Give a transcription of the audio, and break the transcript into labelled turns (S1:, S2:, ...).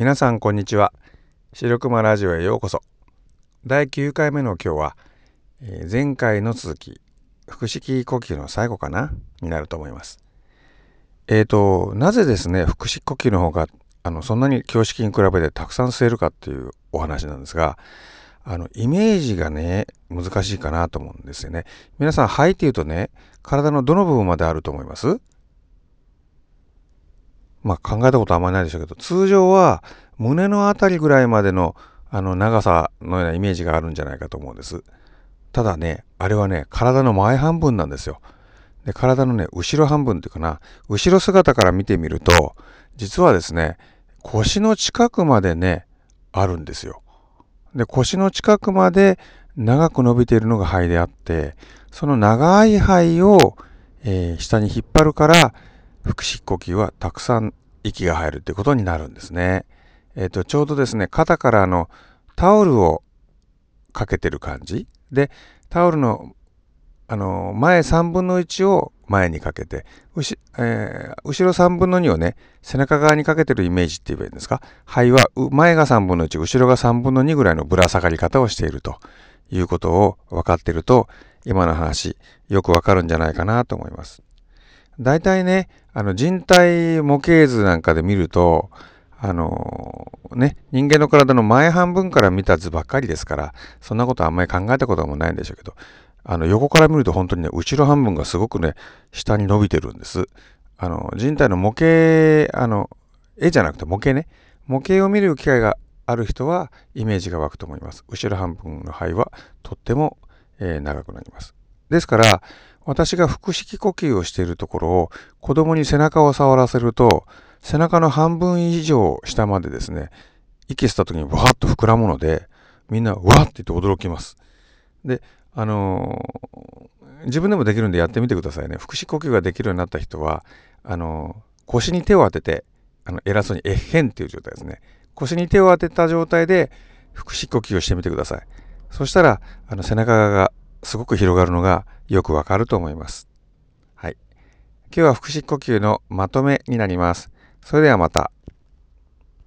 S1: 皆さんこんにちは。白熊ラジオへようこそ。第9回目の今日は、えー、前回の続き腹式呼吸の最後かな？になると思います。えーとなぜですね腹式呼吸の方があのそんなに胸式に比べてたくさん吸えるかっていうお話なんですがあのイメージがね難しいかなと思うんですよね。皆さん肺っていうとね体のどの部分まであると思います？まあ考えたことあんまりないでしょうけど、通常は胸のあたりぐらいまでのあの長さのようなイメージがあるんじゃないかと思うんです。ただね、あれはね、体の前半分なんですよ。で、体のね、後ろ半分っていうかな、後ろ姿から見てみると、実はですね、腰の近くまでね、あるんですよ。で、腰の近くまで長く伸びているのが肺であって、その長い肺を、えー、下に引っ張るから、腹式呼吸はたくさん息が入るってことになるんですね。えっ、ー、と、ちょうどですね、肩からのタオルをかけてる感じで、タオルのあの前3分の1を前にかけて、後,、えー、後ろ3分の2をね、背中側にかけてるイメージって言えばいいんですか？肺は前が3分の1、後ろが3分の2ぐらいのぶら下がり方をしているということを分かってると、今の話よくわかるんじゃないかなと思います。大体ね、あの人体模型図なんかで見ると、あのー、ね、人間の体の前半分から見た図ばっかりですから、そんなことあんまり考えたこともないんでしょうけど、あの横から見ると本当にね、後ろ半分がすごくね、下に伸びてるんです。あの、人体の模型、あの、絵じゃなくて模型ね、模型を見る機会がある人はイメージが湧くと思います。後ろ半分の肺はとっても、えー、長くなります。ですから、私が腹式呼吸をしているところを子供に背中を触らせると、背中の半分以上下までですね、息吸った時にわーっと膨らむので、みんなわーって言って驚きます。で、あのー、自分でもできるんでやってみてくださいね。腹式呼吸ができるようになった人は、あのー、腰に手を当てて、あの偉そうにえっへんっていう状態ですね。腰に手を当てた状態で腹式呼吸をしてみてください。そしたら、あの背中側がすごく広がるのがよくわかると思います。はい。今日は腹式呼吸のまとめになります。それではまた。